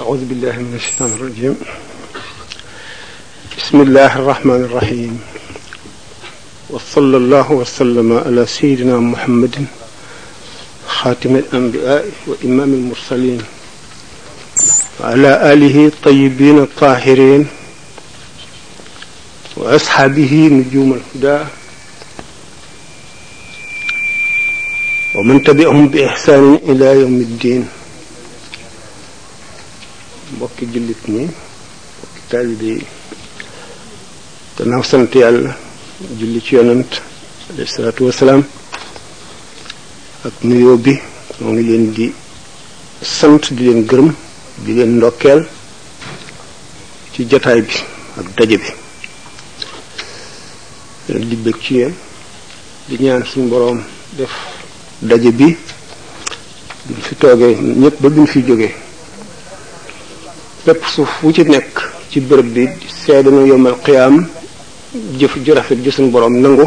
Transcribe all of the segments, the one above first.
أعوذ بالله من الشيطان الرجيم بسم الله الرحمن الرحيم وصلى الله وسلم على سيدنا محمد خاتم الأنبياء وإمام المرسلين وعلى آله الطيبين الطاهرين وأصحابه نجوم الهدى wa man tabi'ahum bi ihsaanin ila yawmi ddin mbokki jullit ñi mbokki taalibe yi gannaaw sant yàlla julli ci yonant alayhi salaatu wasalaam ak nuyoo bi moo ngi leen di sant di leen gërëm di leen ndokkeel ci jataay bi ak daje bi di bëgg ci yéen di ñaan suñu boroom def daje bi buñ fi toogee ñëpp ba buñ fi jógee pépp suuf wu ci nekk ci bërëb bi seede na yomal xiyaam jëf ju rafet ju suñu boroom nangu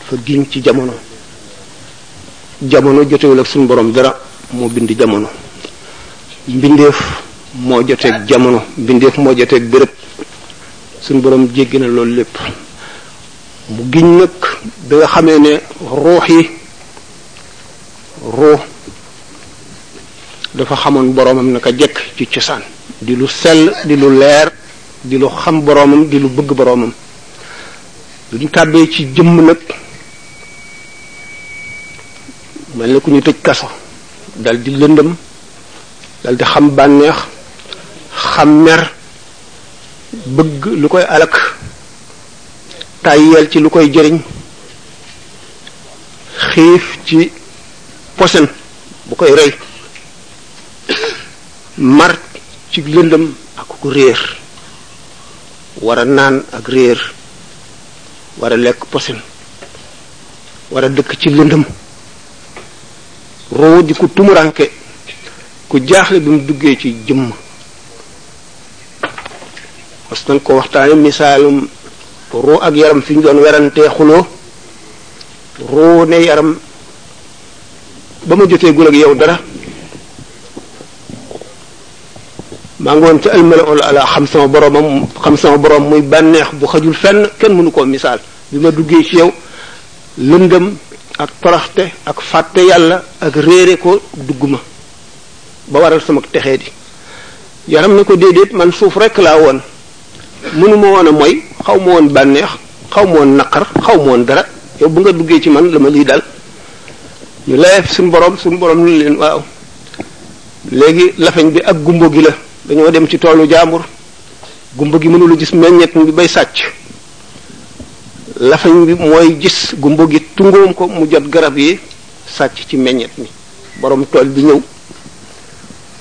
dafa giñ ci jamono jamono jotewul ak suñu borom dara moo bind jamono mbindeef moo joteeg jamono mbindeef moo joteeg bërëb suñu borom jéggi na loolu lépp mu giñ nag bi nga xamee ne ruux yi ruux dafa xamoon boromam naka jekk ci cosaan di lu sell di lu leer di lu xam boromam di lu bëgg boromam bu ñu tàbbee ci jëmm nag mel na ku ñu tëj kaso dal di lëndëm dal di xam bànneex xam mer bëgg lu koy alak tàyyeel ci lu koy jëriñ xiif ci posen bu koy rey mar ci lëndëm ak ku réer war a naan ak réer war a lekk posen war a dëkk ci lëndëm roo di ku tumuranke ku jaaxle bi mu duggee ci jëmm parce que ko waxtaane misaalum roo ak yaram fi ñu doon werantee xuloo roo ne yaram ba ma jotee gul ak yow dara maa ngi woon ca almalaul ala xam sama boromam xam sama borom muy bànneex bu xajul fenn kenn mënu koo misaal bi ma duggee ci yow lëndëm ak toroxte ak fàtte yàlla ak réere ko dugg ma ba waral sama texee di yaram ne ko déedéet man suuf rekk laa woon mënuma woon a mooy xaw ma woon bànneex xaw ma woon naqar xaw ma woon dara yow bu nga duggee ci man la ma lii dal ñu layeef suñu borom suñu borom ni leen waaw léegi lafañ bi ak gumbo gi la dañoo dem ci toolu jaambur gumbo gi mënula gis meññet bi bay sàcc lafañ bi mooy gis gumbo gi tungoom ko mu jot garab yi sàcc ci meññet mi borom tool bi ñëw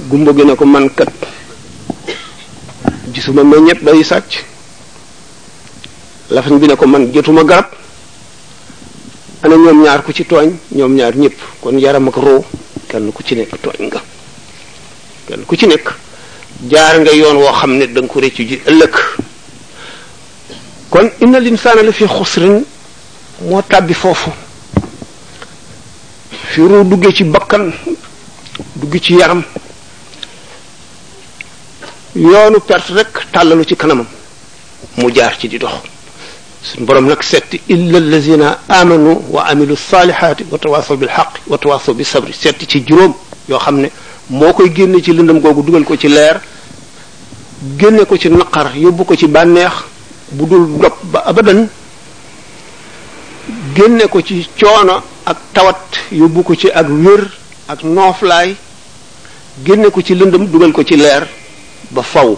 gumbo gi ne ko man kat gisuma meññet bay sàcc lafañ bi ne ko man jotuma garab ana ñoom ñaar ku ci tooñ ñoom ñaar ñëpp kon yaram ak roo kenn ku ci nekk tooñ nga kenn ku ci nekk jaar nga yoon woo xam ne da nga ko rëccu ji ëllëg kon inna linsaana la fi xusrin moo tàbbi foofu fi ruu duggee ci bakkan dugg ci yaram yoonu perte rek tàllalu ci kanamam mu jaar ci di dox suñ borom nag setti illa allazina amanu wa amilu salihaati wa tawasaw bil xaq wa tawasaw bi sabri setti ci juróom yoo xam ne moo koy génne ci lëndëm googu dugal ko ci leer génne ko ci naqar yóbbu ko ci bànneex bu dul dog ba abadan génne ko ci coono ak tawat yóbbu ko ci ak wér ak nooflaay génne ko ci lëndëm dugal ko ci leer ba faw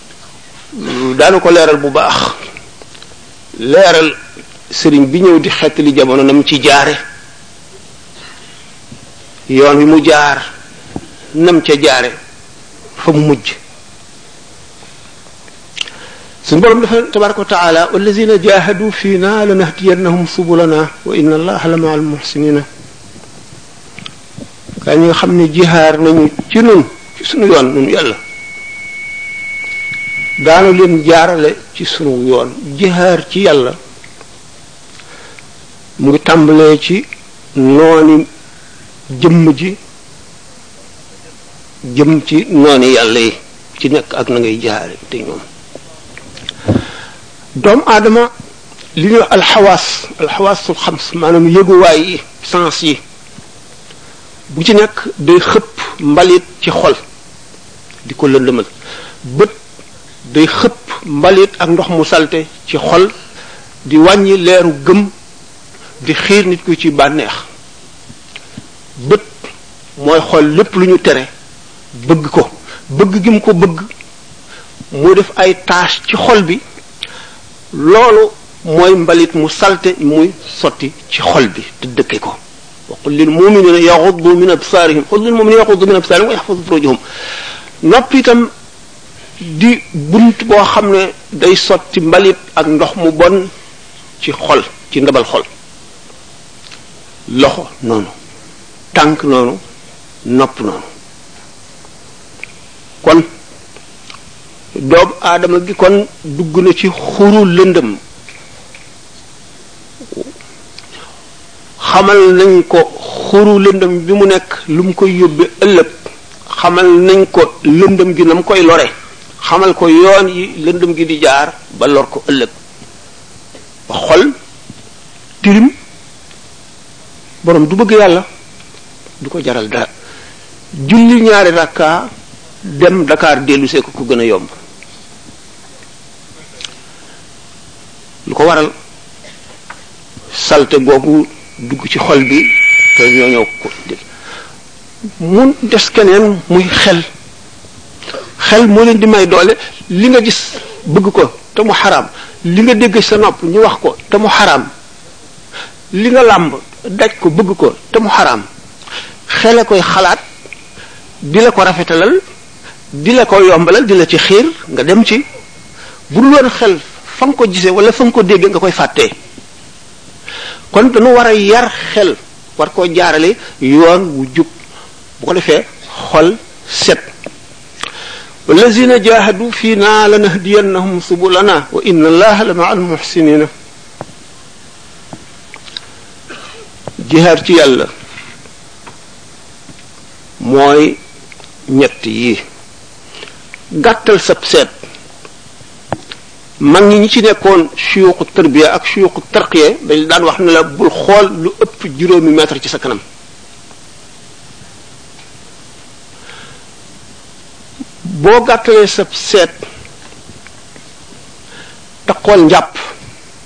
daanu ko leeral bu baax leeral sëriñ bi ñëw di xettali jamono na mu ci jaare yoon wi mu jaar nam ca jaare fa mu mujj suñ borom dafa tabaraka wa taala wallazina jahadu fiina lanahdiyannahum subulana wa inna allaha la maa almuhsinina gaa ñi nga xam ne jihaar nañu ci nun ci sunu yoon nun yàlla daanu leen jaarale ci sunu yoon jihaar ci yàlla mu ngi tàmbalee ci nooni jëmm ji jëm ci nooni yàlla yi ci nekk ak na ngay jaare te ñoom doomu aadama li ñuy wax alxawaas alxawaasul xams maanaam yëguwaay yi sens yi bu ci nekk day xëpp mbalit ci xol di ko lëndëmal bët day xëpp mbalit ak ndox mu salte ci xol di wàññi leeru gëm di xiir nit ku ci bànneex bët mooy xool lépp lu ñu tere bëgg ko bëgg gi mu ko bëgg moo def ay tache ci xol bi loolu mooy mbalit mu salte muy sotti ci xol bi te dëkke ko wa qul lil muminina yaxuddu min absaarihim qul lil muminina yaxuddu min absaarihim wa yaxfadu furujahum noppi itam di bunt boo xam ne day sotti mbalit ak ndox mu bon ci xol ci ndabal xol loxo noonu tànk noonu nopp noonu kon doom aadama bi kon dugg na ci xuru lëndëm xamal nañ ko xuru lëndëm bi mu nekk lu mu koy yóbbe ëllëg xamal nañ ko lëndëm gi na mu koy lore xamal ko yoon yi lëndëm gi di jaar ba lor ko ëllëg ba xol tilim borom du bëgg yàlla du ko jaral dara julli ñaari rakka dem Dakar dellu see ko ku gën a yomb lu ko waral salte googu dugg ci xol bi te ñoo ñoo ko mun des keneen muy xel xel moo leen di may doole li nga gis bëgg ko te mu xaraam li nga dégg sa nopp ñu wax ko te mu xaraam li nga làmb daj ko bëgg ko te mu xaraam xele koy xalaat di la ko rafetalal di la ko yombalal di la ci xiir nga dem ci bu dul woon xel fa nga ko gisee wala fa nga ko déggee nga koy fàttee kon dañu war a yar xel war koo jaarale yoon wu jub bu ko defee xol set wallazina jahadu fii naa lanahdiyannahum subulana wa inna allaha la ma al muhsinina jihaar ci yàlla mooy ñett yi gàttal sab seet mag ñi ñi ci nekkoon suyuqu tarbiya ak suyuqu tarqiya dañ daan wax ne la bul xool lu ëpp juróomi mètre ci sa kanam boo gàttalee sab seet te xool njàpp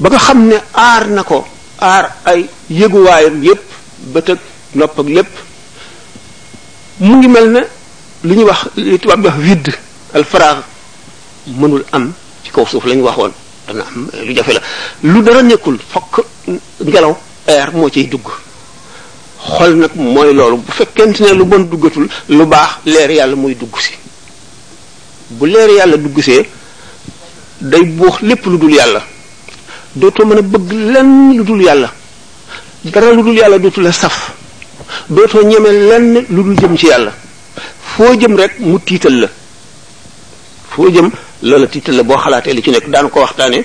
ba nga xam ne aar na ko aar ay yëguwaayam yépp bët ak nopp ak lépp mu ngi mel ne lu ñuy wax li tubaab di wax vide al faraax mënul am ci kaw suuf la ñu waxoon dana am lu jafe la lu dara nekkul fokk ngelaw air moo ciy dugg xol nag mooy loolu bu fekkente ne lu bon duggatul lu baax leer yàlla muy dugg si bu leer yàlla duggsee day buux lépp lu dul yàlla dootoo mën a bëgg lenn lu dul yàlla dara lu dul yàlla dootu la saf dootoo ñeme lenn lu dul jëm ci yàlla foo jëm rek mu tiital la foo jëm loola tiital la boo xalaatee li ci nekk daan ko waxtaanee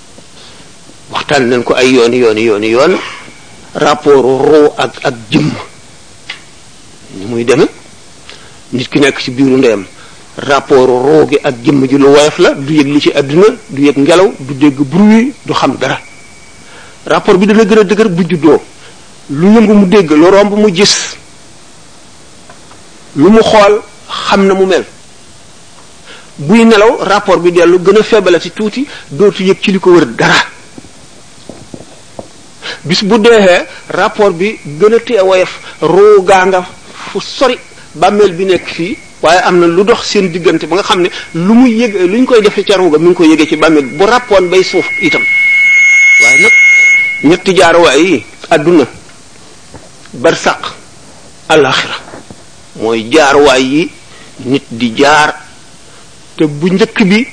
waxtaan nañ ko ay yoon yoon yoon yoon rapport ruu ak ak jëmm ni muy deme nit ki nekk ci biiru ndeyam rapport ruu gi ak jëmm ji lu woyof la du yëg li ci àdduna du yëg ngelaw du dégg bruit du xam dara rapport bi dana gën a dëgër bu juddoo lu yëngu mu dégg lu romb mu gis lu mu xool xam na mu mel buy nelaw rapport bi dellu gën a feebale ci tuuti dootu yëg ci li ko wër dara bis bu deexee rapport bi gën a tee woyof ruu gaa nga fu sori bàmmeel bi nekk fii waaye am na lu dox seen diggante ba nga xam ne lu muy yëg lu ñu koy defee ca ruu ga mi ngi koy yëgee ci bàmmeel bu rappoon bay suuf itam waaye nag ñetti jaaruwaay yi àdduna barsaq alaxira mooy jaarwaay yi nit di jaar te bu njëkk bi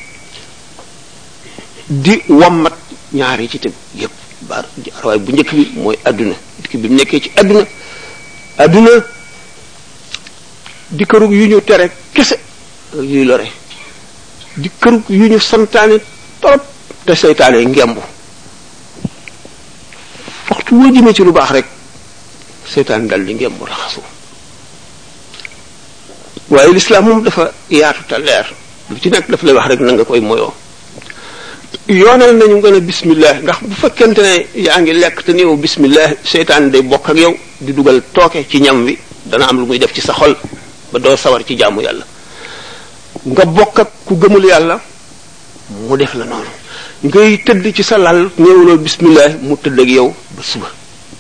di wammat ñaari ci tëb yépp baar jaarwaay bu njëkk bi mooy àdduna nit ki bi mu nekkee ci àdduna àdduna di kërug yu ñu tere kese yuy lore di kërug yu ñu santaane torop te seytaane ngemb waxtu woo jëmee ci lu baax rek seytaan dal di ngemb raxasu waaye lislaam moom dafa yaatu te leer lu ci nekk daf lay wax rek na nga koy moyoo yoonal nañu nga ne bismillah ndax bu fekkente ne yaa ngi lekk te néew bismillah seytaan day bokk ak yow di dugal tooke ci ñam wi dana am lu muy def ci sa xol ba doo sawar ci jaamu yàlla nga bokk ak ku gëmul yàlla mu def la noonu ngay tëdd ci sa lal néewuloo bismillah mu tëdd ak yow ba suba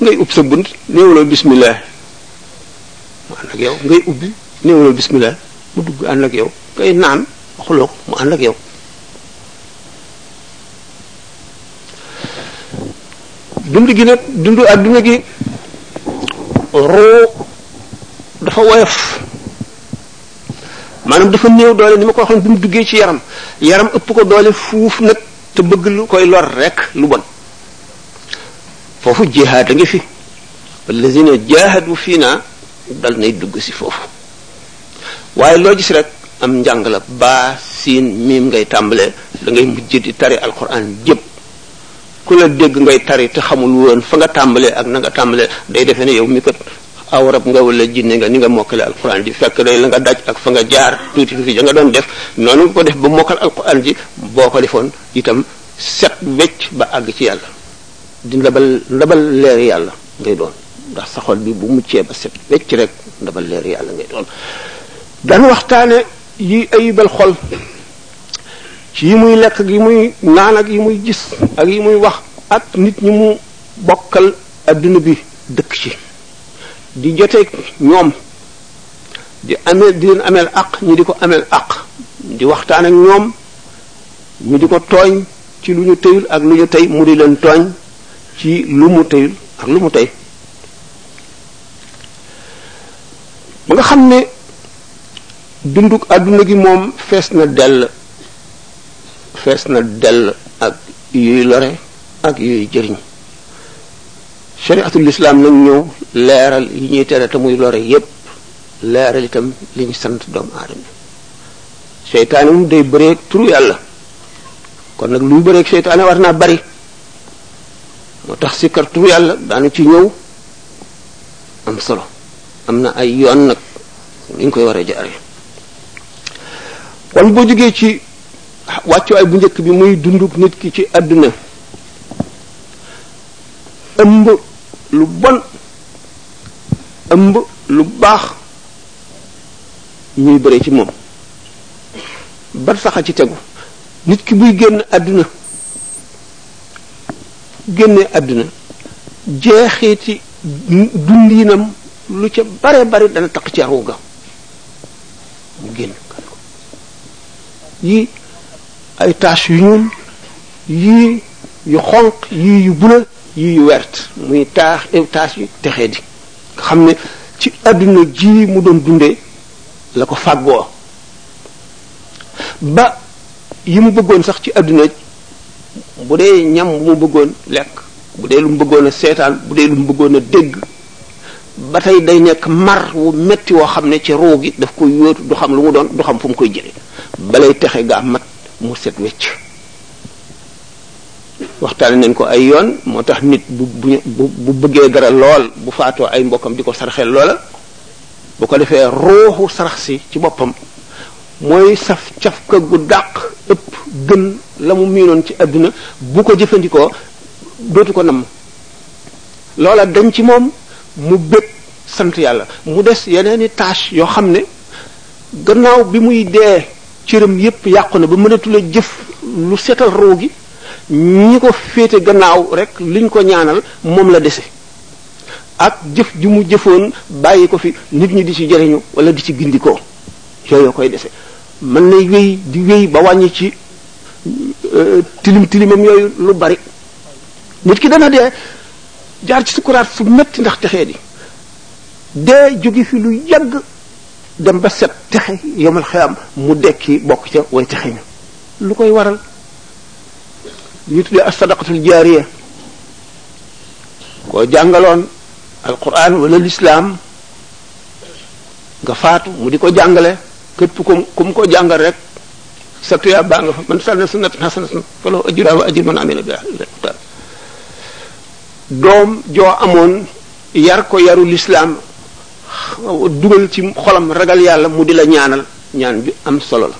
ngay ub sa bunt néewuloo bismillah mu ànd ak yow ngay ubbi néewuloo bismillah mu dugg ànd ak yow ngay naan waxuloo ko mu ànd ak yow dund gi nag dund adduna gi ruu dafa woyof maanaam dafa néew doole ni ma ko waxoon bi mu duggee ci yaram yaram ëpp ko doole fuuf nag te bëgg lu koy lor rek lu bon foofu jihaad a ngi fi wallazina jaahadu fii naa dal nay dugg si foofu waaye loo gis rek am njàng la baa siin miim ngay tàmbalee da ngay mujj di tari alquran jëpp ku la dégg ngay tari te xamul woon fa nga tàmbalee ak na nga tàmbalee day defee ne yow mi kat aw rab nga wala jinne nga ni nga mokkale alquran ji fekk day la nga daj ak fa nga jaar tuuti tuuti ja nga doon def noonu nga ko def ba mokkal alquran ji boo ko defoon itam set wecc ba àgg ci yàlla di ndabal ndabal leer yàlla ngay doon ndax sa xol bi bu muccee ba set wecc rek ndabal leer yàlla ngay doon daan waxtaane yi ayibal xol ci yi muy lekk ak yi muy naan ak yi muy gis ak yi muy wax ak nit ñi mu bokkal adduna bi dëkk ci di joteeg ñoom di ameel di leen ameel àq ñi di ko ameel àq di waxtaan ak ñoom ñu di ko tooñ ci lu ñu tëyul ak lu ñu tey mu di leen tooñ ci lu mu tëyul ak lu mu tey ba nga xam ne dunduk àdduna gi moom fees na dell fees na dell ak yuy lore ak yuy jëriñ shariatul islam nag ñëw leeral yi ñuy tere te muy lore yépp leeral itam li ñu sant doomu aadama seytaane moom day bëreeg turu yàlla kon nag luy bëreeg seytaane war naa bari moo tax sikkar turu yàlla daanu ci ñëw am solo am na ay yoon nag ni ñu koy war a jaaree kon boo jógee ci wàccuwaay bu njëkk bi muy dunduk nit ki ci àdduna ëmb lu bon ëmb lu baax ñuy bëre ci moom bar saxa ci tegu nit ki buy génn àdduna génne àdduna jeexeeti dundiinam lu ca bare bare dana taq ci aruga mu génn yii ay tache yu ñuul yii yu xonq yii yu bula yii yu wert muy taax tache yu texee di nga xam ne ci àdduna ji mu doon dundee la ko fàggoo ba yi mu bëggoon sax ci àdduna bu dee ñam bu mu bëggoon lekk bu dee lu mu bëggoon a seetaan bu dee lu mu bëggoon a dégg ba tey day nekk mar wu metti woo xam ne ci ruu gi daf koy yóotu du xam lu mu doon du xam fu mu koy jëlee balay texe gaa mat mu set wecc waxtaane nañ ko ay yoon moo tax nit bu bu bu bëggee dara lool bu faatoo ay mbokkam di ko sarxel loola bu ko defee ruuxu sarax si ci boppam mooy saf caf ka gu dàq ëpp gën la mu miinoon ci àdduna bu ko jëfandikoo dootu ko namm loola dañ ci moom mu bëgg sant yàlla mu des yeneen i tâche yoo xam ne gannaaw bi muy dee cëram yépp yàqu na ba mënatul a jëf lu setal ruu gi ñi ko féete gannaaw rek liñ ko ñaanal moom la dese ak jëf ju mu jëfoon bàyyi ko fi nit ñi di ci jëriñu wala di ci gindikoo yooyu koy dese mën na wéy di wéy ba wàññi ci euh, tilim tilimam yooyu lu bari nit ki dana dee jaar ci sukuraat fu metti ndax texee di dee jóge fi lu yàgg dem ba set texe yomal xiyam mu dekki bokk ca way texe ñu lu koy waral ñu tuddee as sadaqatul jaariya koo jàngaloon alquran wala lislaam nga faatu mu di ko jàngale képp ku ku mu ko jàngal rek sa tuyaa baa nga fa man sanna sunnatan hasanatan falahu ajruha wa ajru man amila biha doom joo amoon yar ko yaru lislaam dugal ci xolam ragal yàlla mu di la ñaanal ñaan ju am solo la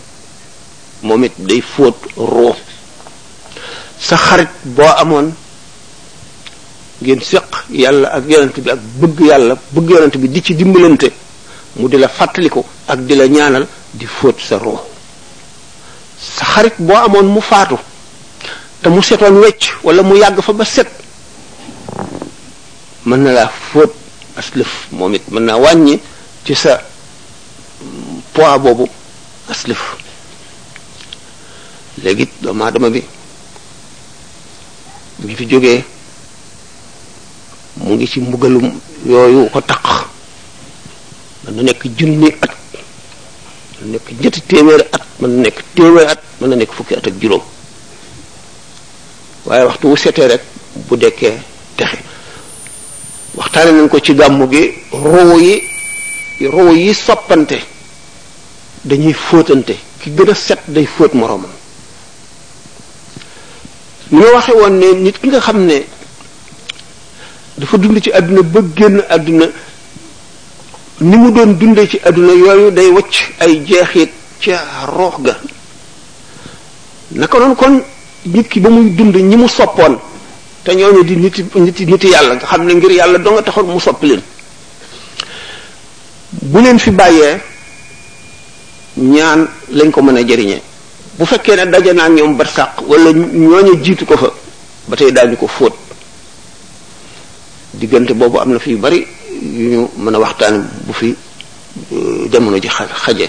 moom it day fóot ruux sa xarit boo amoon ngeen séq yàlla ak yonent bi ak bëgg yàlla bëgg yonent bi di ci dimbalante mu di la fàttaliku ak di la ñaanal di fóot sa ruux sa xarit boo amoon mu faatu te mu setoon wecc wala mu yàgg fa ba set mën na laa fóot as lëf moom it mën naa wàññi ci sa poids boobu as lëf léegi doomu aadama bi bu ñu fi jógee mu ngi ci mbugalum yooyu ko taq mën na nekk junni at mën na nekk ñetti téeméeri at mën na nekk téeméeri at mën na nekk fukki at ak juróom waaye waxtu wu setee rek bu dekkee texe waxtaane nañ ko ci gàmmu gi roo yi roo yi soppante dañuy fóotante ki gën a set day fóot moroomam ni ma waxe woon ne nit ki nga xam ne dafa dund ci àdduna ba génn àdduna ni mu doon dundee ci àdduna yooyu day wacc ay jeexit ca roox ga naka noonu kon nit ki ba muy dund ñi mu soppoon te ñooñu di nit nit nit yàlla nga xam ne ngir yàlla doo nga taxoon mu sopp leen bu leen fi bàyyee ñaan lañ ko mën a jëriñee bu fekkee ne daje naa ñoom barsàq wala ñooñu jiitu ko fa ba tey daañu ko fóot diggante boobu am na fi yu bari yu ñu mën a waxtaan bu fi euh, jamono ji xaje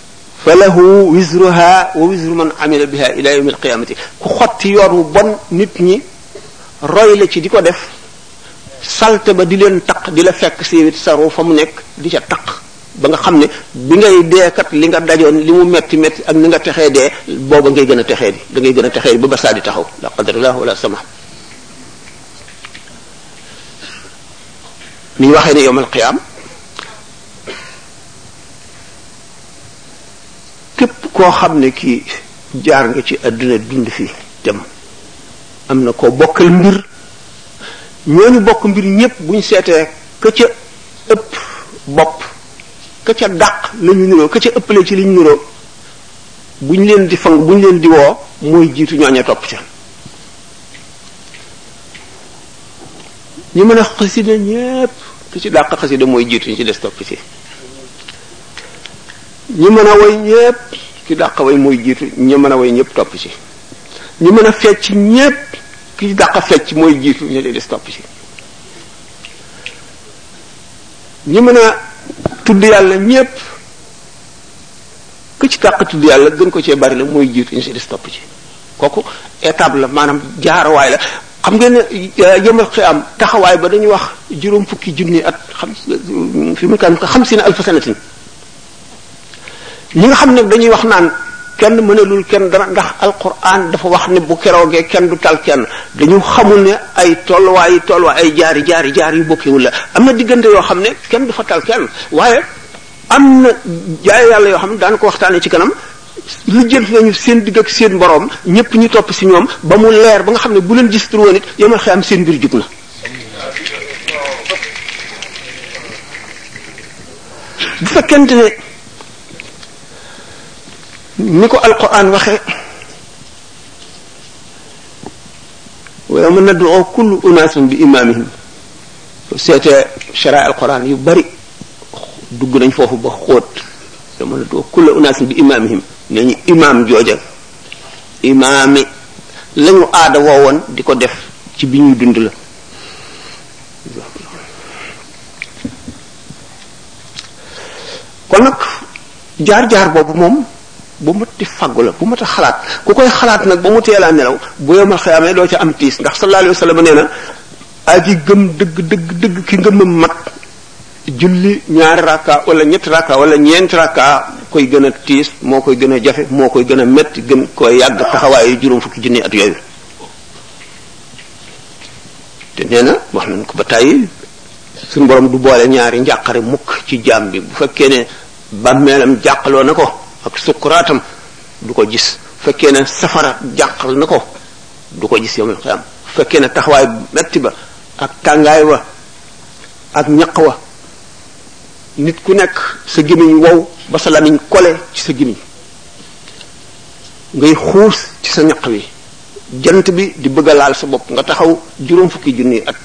fa lahu wisruha wa wisru man amila biha ila yawmi alqiyamati ku xotti yoon wu bon nit ñi roy la ci di ko def salte ba di leen taq di la fekk siiwit saru fa mu nekk di ca taq ba nga xam ne bi ngay deekat li nga dajoon li mu metti metti ak ni nga texee dee booba ngay gën a texee di da ngay gën a texee di ba basaa di taxaw la qadarullah wala sama ni ñu waxee ne yowmal qiyaam képp koo xam ne kii jaar nga ci àdduna dund fi dem am na koo bokkal mbir ñooñu bokk mbir ñépp buñ seetee ka ca ëpp bopp ka ca dàq la ñu niroo ka ca ëppale ci li ñu niroo buñ leen di fang buñ leen di woo mooy jiitu ñooña topp ca ñu mën a xasida ñépp ki ci dàq xasida mooy jiitu ñu ci des topp ci ñi mën a woy ñépp ki dàq way mooy jiitu ñi mën a woy ñépp topp ci ñi mën a fecc ñépp ki dàq fecc mooy jiitu ñi des topp ci ñi mën a tudd yàlla ñépp ku ci dàq tudd yàlla gën ko cee bari la mooy jiitu ñu si des topp ci kooku étape la maanaam jaaruwaay la xam ngeen ne euh, yëmal xiyaam taxawaay ba dañuy wax juróom fukki junni at xam fi mu kan xam si ne alfa sanatin ñi nga xam ne dañuy wax naan kenn mënalul kenn dara ndax alquran dafa wax ne bu keroogee kenn du tal kenn dañu xamul ne ay tolluwaay yi tolluwaay ay jaari jaari jaar yu bokkewul la am na diggante yoo xam ne kenn du fa tal kenn waaye am na jaay yàlla yoo xam ne daan ko waxtaanee ci kanam lijjanti nañu seen digg ak seen borom ñëpp ñu topp si ñoom ba mu leer ba nga xam ne bu leen gis tur woon it yomal xëy am seen mbir jug na bu fekkente ne ni ko alquran waxe wa yawma nad'u kullu unaasin bi imaamihim seetee sharaa alquran yu bari dugg nañ foofu ba xóot te mënatoo kulla unaasin bi imaamihim nee ñu imaam jooja imaami la ñu aada woowoon di ko def ci bi ñuy dund la kon nag jaar-jaar boobu moom bu mat di faggu la bu mat a xalaat ku koy xalaat nag ba mu teelaa nelaw bu yomal xëyaamee doo ca am tiis ndax sallallahu alayhi wa sallam nee na aji gëm dëgg dëgg dëgg ki ngëmam mat julli ñaari rakka wala ñetti rakka wala ñeenti rakka koy gën a tiis moo koy gën a jafe moo koy gën a métti gën koy yàgg taxawaayu juróom fukki junni at yooyu te nee na wax nañ ko ba tàyyi suñu borom du boole ñaari njàqare mukk ci jaam bi bu fekkee ne bàmmeelam jàqaloo na ko ak sukkuraatam du ko gis fekkee ne safara jàqal na ko du ko gis yowmal xiyaam fekkee ne taxawaay metti ba ak tàngaay wa ak ñaq wa nit ku nekk sa gémmiñ wow ba sa lamiñ kole ci sa gémmiñ ngay xuus ci sa ñaq wi jant bi di bëgg a laal sa bopp nga taxaw juróom fukki junni at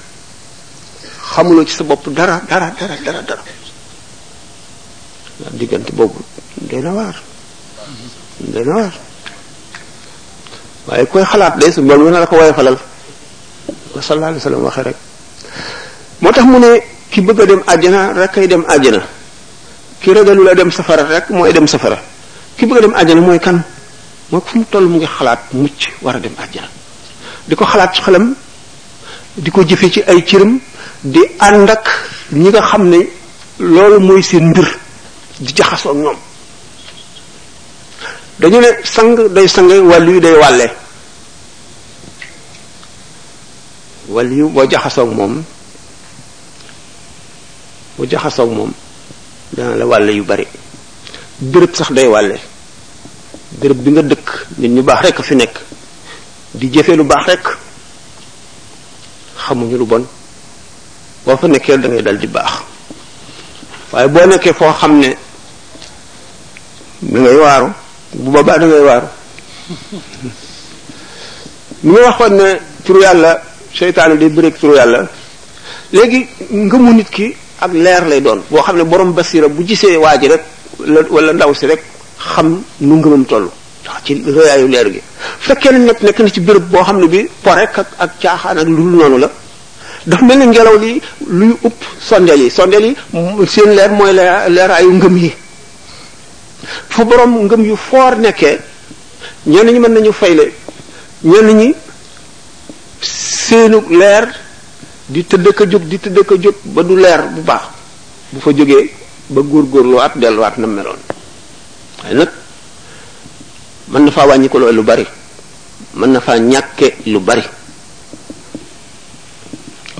xamuloo ci sa bopp dara dara dara dara dara diggante boobu day na waar day na waar waaye koy xalaat day su borom na la ko woyofalal ko sallallahu alayhi wa sallam waxe rek moo tax mu ne ki bëgg a dem àjjana rek kay dem àjjana ki ragalu la dem safara rek mooy dem safara ki bëgg a dem àjjana mooy kan moo fu mu toll mu ngi xalaat mucc war a dem àjjana di ko xalaat ci xelam di ko jëfe ci ay cëram di ànd ak ñi nga xam ne loolu mooy seen mbir di jaxasoo ak ñoom dañu ne sang day sang wàllu yi day wàlle waliyu boo jaxasoog moom boo jaxasoog moom dana la wàlle yu bari béréb sax day wàlle béréb bi nga dëkk nit ñu baax rekk fi nekk di jëfe lu baax rekk xamuñu lu bon boo fa nekkee da dal di baax waaye boo nekkee foo xam ne da ngay waaru bu boobaa da ngay waaru mu waxoon ne turu yàlla seytaane day bëreeg turu yàlla léegi ngëmu nit ki ak leer lay doon boo xam ne borom basira bu gisee waa ji rek wala ndaw si rek xam nu ngëmam toll ndax ci rëyaayu leer gi fekkee nag nekk na ci béréb boo xam ne bi po rek ak ak caaxaan ak lu dul noonu la dafa mel ni ngelaw li luy upp sondeel yi sondeel yi seen leer mooy leeraayu ngëm yi fa borom ngëm yu foor nekkee ñenn ñi mën nañu fayle ñenn ñi seenu leer di tëdd ka jóg di tëdd ka jóg ba du leer bu baax bu fa jógee ba góorgóorluwaat delluwaat na meloon waaye nag mën na faa wàññi ko lu bari mën na faa ñàkke lu bari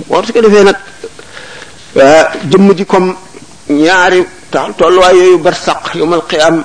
war su ko defee nag euh, jëmm ji comme ñaari tax tolluwaay yooyu bar saq yomal xiyaam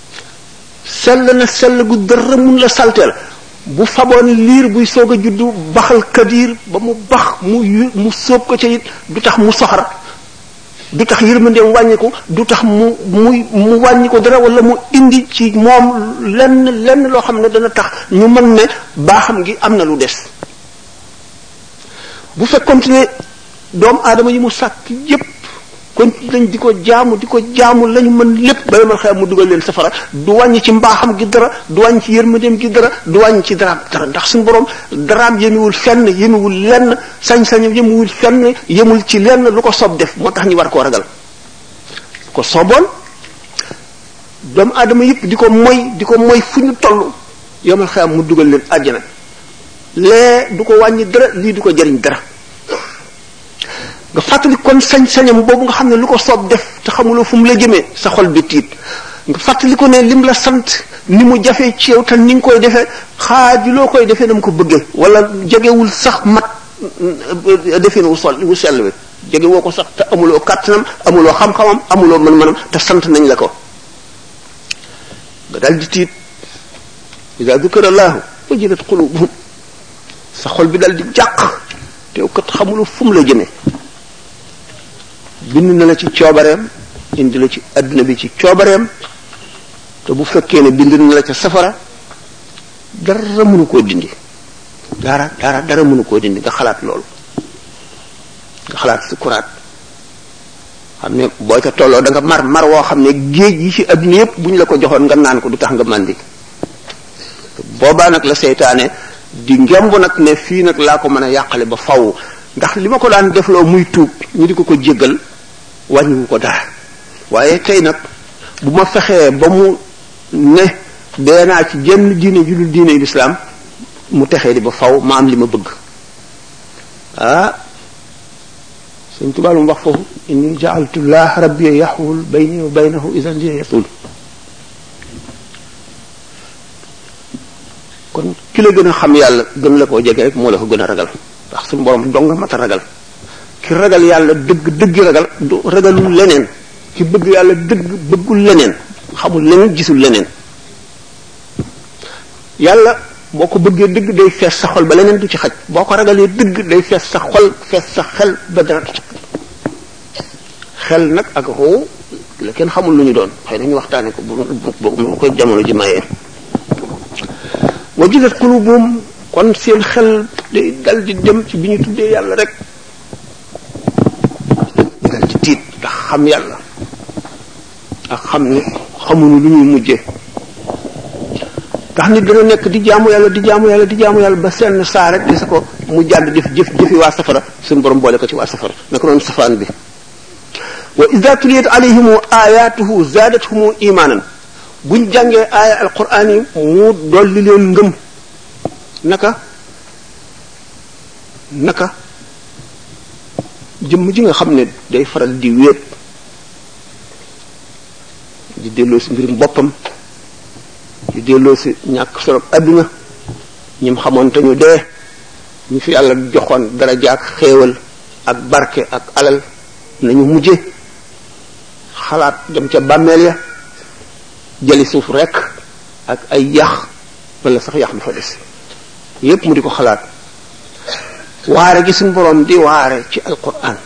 sell na sell gu dara mun la salteel bu faboon liir buy soog a juddu baxal kadir ba mu bax mu mu sóob ko ca it du tax mu soxar du tax yërmandeem wàññiku du tax mu muy mu wàññiku dara wala mu indi ci moom lenn lenn loo xam ne dana tax ñu mën ne baaxam gi am na lu des bu fekkoon ne doom aadama yi mu sàkk yépp kon lañ di ko jaamu di ko jaamu lañu mën lépp ba yomal xew mu dugal leen safara du wàññi ci mbaaxam gi dara du wàññi ci yërmandeem gi dara du wàññi ci daraam dara ndax suñu borom daraam yemewul fenn yemewul lenn sañ-sañam yemewul fenn yemul ci lenn lu ko soob def moo tax ñu war koo ragal ko sooboon doomu aadama yëpp di ko moy di ko moy fu ñu toll yomal xew mu dugal leen àjjana lee du ko wàññi dara lii du ko jariñ dara nga fàttali kon sañ-sañam boobu nga xam ne lu ko soob def te xamuloo fu mu la jëmee sa xol bi tiit nga fàttali ko ne lim la sant ni mu jafee ci yow te ni nga koy defee xaaju loo koy defee na mu ko bëggee wala jegewul sax mat euh, defin wu sol wu sell wi jege woo ko sax te amuloo kàttanam amuloo xam-xamam amuloo mën-mënam te sant nañ la ko nga daal di tiit ida dukira allahu wajilat qulubuhum sa xol bi dal di jàq te yow kat xamuloo fu mu la jëme bind na la ci coobareem indi la ci àdduna bi ci coobareem te bu fekkee ne bind na la ca safara dara mënu koo dindi dara dara dara mënu koo dindi nga xalaat loolu nga xalaat sukuraat xam ne boo ca tolloo da nga mar mar woo xam ne géej yi ci àdduna yépp bu ñu la ko joxoon nga naan ko du tax nga màndi boobaa nag la seytaane di ngemb nag ne fii nag laa ko mën a yàqale ba faw ndax li ma ko daan defloo muy tuub ñu di ko ko jéggal wàññiwu ko dara waaye tey nag bu ma fexee ba mu ne dee naa ci jenn diine ju dul diine lislaam mu texee di ba faw ma am li ma bëgg ah suñ tubaab mu wax foofu inni jaaltu llah rabbi yaxwul bayni wa baynahu idan li yatul kon ki la gën a xam yàlla gën la koo jege rek moo la ko gën a ragal ndax suñu borom dong nga mat a ragal ki ragal yàlla dëgg dëgg ragal du ragalul leneen ki bëgg yàlla dëgg bëggul leneen xamul leneen gisul leneen yàlla boo ko bëggee dëgg day fees sa xol ba leneen du ci xaj boo ko ragalee dëgg day fees sa xol fees sa xel ba dara du ci xaj xel nag ak xoow la kenn xamul lu ñu doon xëy na ñu waxtaane ko bu bu bu ko jamono ji mayee wa jilat qulubuhum kon seen xel day dal di dem ci bi ñu tuddee yàlla rek ñu dal di tiit ndax xam yàlla ak xam ne xamuñu lu ñuy mujje tax nit dana nekk di jaamu yàlla di jaamu yàlla di jaamu yàlla ba seen saa rek gis ko mu jàdd def jëf jëfi waa safara suñu borom boole ko ci waa safara naka noonu safaan bi wa ida tuliyat alayhim ayatuhu zaadathum imaanan buñ jàngee aaya alquran yi mu dolli leen ngëm naka naka jëmm ji nga xam ne day faral di wéet di delloo si mbirum boppam di delloo si ñàkk solo adduna ñim xamoon te ñu dee ñu fi yàlla joxoon daraja ak xéewal ak barke ak alal nañu mujje xalaat dem ca bàmmeel ya jëli suuf rekk ak ay yax wala sax yax du fa des yépp mu di ko xalaat waare gi suñu boroom di waare ci alquran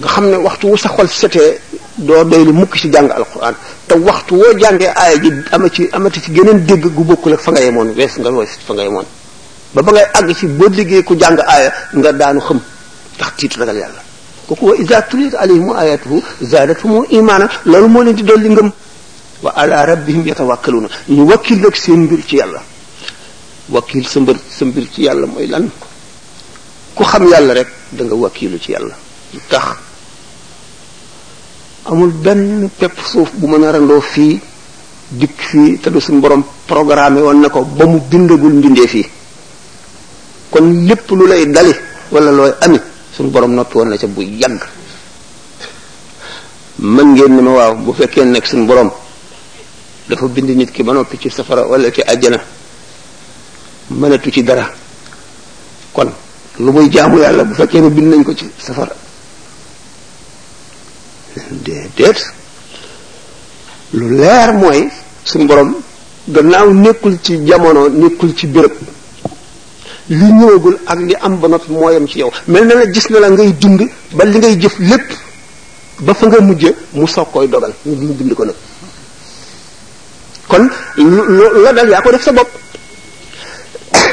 nga xam ne waxtu wu sa xol setee doo doylu mukk ci jàng alquran te waxtu woo jàngee aaya ji ama ci amati ci geneen dégg gu bokkul ak fa nga yemoon wees nga wees fa nga yemoon ba ba ngay àgg ci boo liggéey ku jàng aaya nga daanu xam ndax tiit ragal yàlla kooku wa iza tuliyat alayhim ayatuhu zaadathum imaana loolu moo leen di dolli ngëm wa ala rabbihim yatawakkaluna ñu wakkil nag seen mbir ci yàlla wakkil sa mbir sa mbir ci yàlla mooy lan ku xam yàlla rek da nga wakiilu ci yàlla lu tax amul benn pepp suuf bu mën a randoo fii dikk fii te du suñu borom programmé woon na ko ba mu bindagul mbindee fii kon lépp lu lay dali wala looy ami suñu borom noppi woon na ca bu yàgg mën ngeen ni ma waaw bu fekkee nag suñu borom dafa bind nit ki ba noppi ci safara wala ci àjjana mënatu ci dara kon lu muy jaamu yàlla bu fekkee ne bind nañ ko ci safara déedéet lu leer mooy suñu borom gannaaw nekkul ci jamono nekkul ci béréb li ñëwagul ak li am ba noppi mooyam ci yow mel na la gis na la ngay dund ba li ngay jëf lépp ba fa nga mujje mu soog koy dogal ñu bind ko nag kon loo dal yaa ko def sa bopp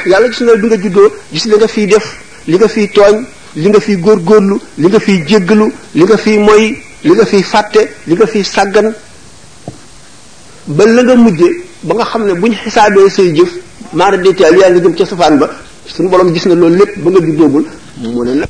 yàlla gis na bi nga juddoo gis li nga fiy def li nga fiy tooñ li nga fiy góorgóorlu li nga fiy jéggalu li nga fiy moy li nga fiy fàtte li nga fiy sàggan ba la nga mujje ba nga xam ne bu ñu xisaabee say jëf maara détail yaa nga jëm ca safaan ba suñu borom gis na loolu lépp ba nga juddoogul mu ne nag